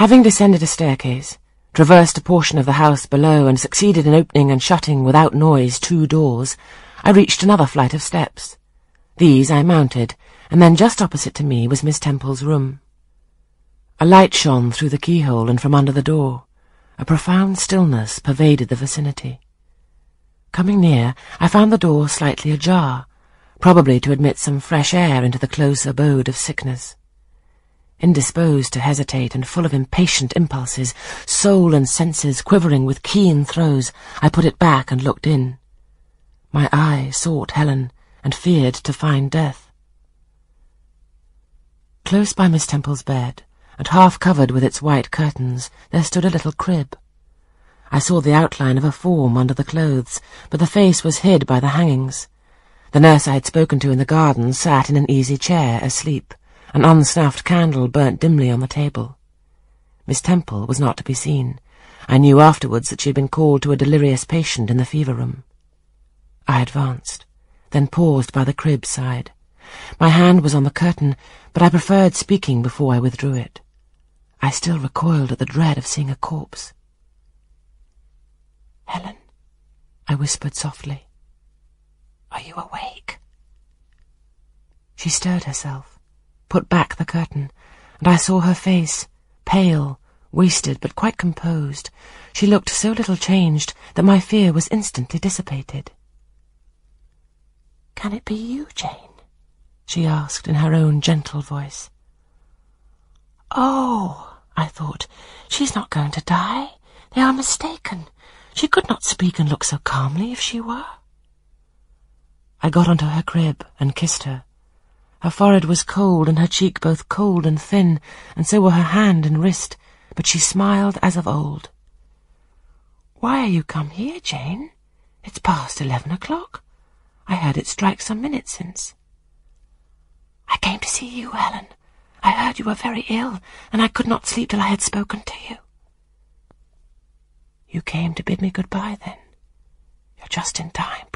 Having descended a staircase, traversed a portion of the house below, and succeeded in opening and shutting without noise two doors, I reached another flight of steps. These I mounted, and then just opposite to me was Miss Temple's room. A light shone through the keyhole and from under the door. A profound stillness pervaded the vicinity. Coming near, I found the door slightly ajar, probably to admit some fresh air into the close abode of sickness. Indisposed to hesitate and full of impatient impulses, soul and senses quivering with keen throes, I put it back and looked in. My eye sought Helen and feared to find death. Close by Miss Temple's bed, and half covered with its white curtains, there stood a little crib. I saw the outline of a form under the clothes, but the face was hid by the hangings. The nurse I had spoken to in the garden sat in an easy chair, asleep. An unsnuffed candle burnt dimly on the table. Miss Temple was not to be seen. I knew afterwards that she had been called to a delirious patient in the fever room. I advanced, then paused by the crib side. My hand was on the curtain, but I preferred speaking before I withdrew it. I still recoiled at the dread of seeing a corpse. Helen, I whispered softly, are you awake? She stirred herself put back the curtain, and I saw her face, pale, wasted, but quite composed. She looked so little changed that my fear was instantly dissipated. Can it be you, Jane? she asked in her own gentle voice. Oh, I thought, she's not going to die. They are mistaken. She could not speak and look so calmly if she were. I got onto her crib and kissed her. Her forehead was cold, and her cheek both cold and thin, and so were her hand and wrist, but she smiled as of old. Why are you come here, Jane? It's past eleven o'clock. I heard it strike some minutes since. I came to see you, Helen. I heard you were very ill, and I could not sleep till I had spoken to you. You came to bid me good-bye, then? You're just in time.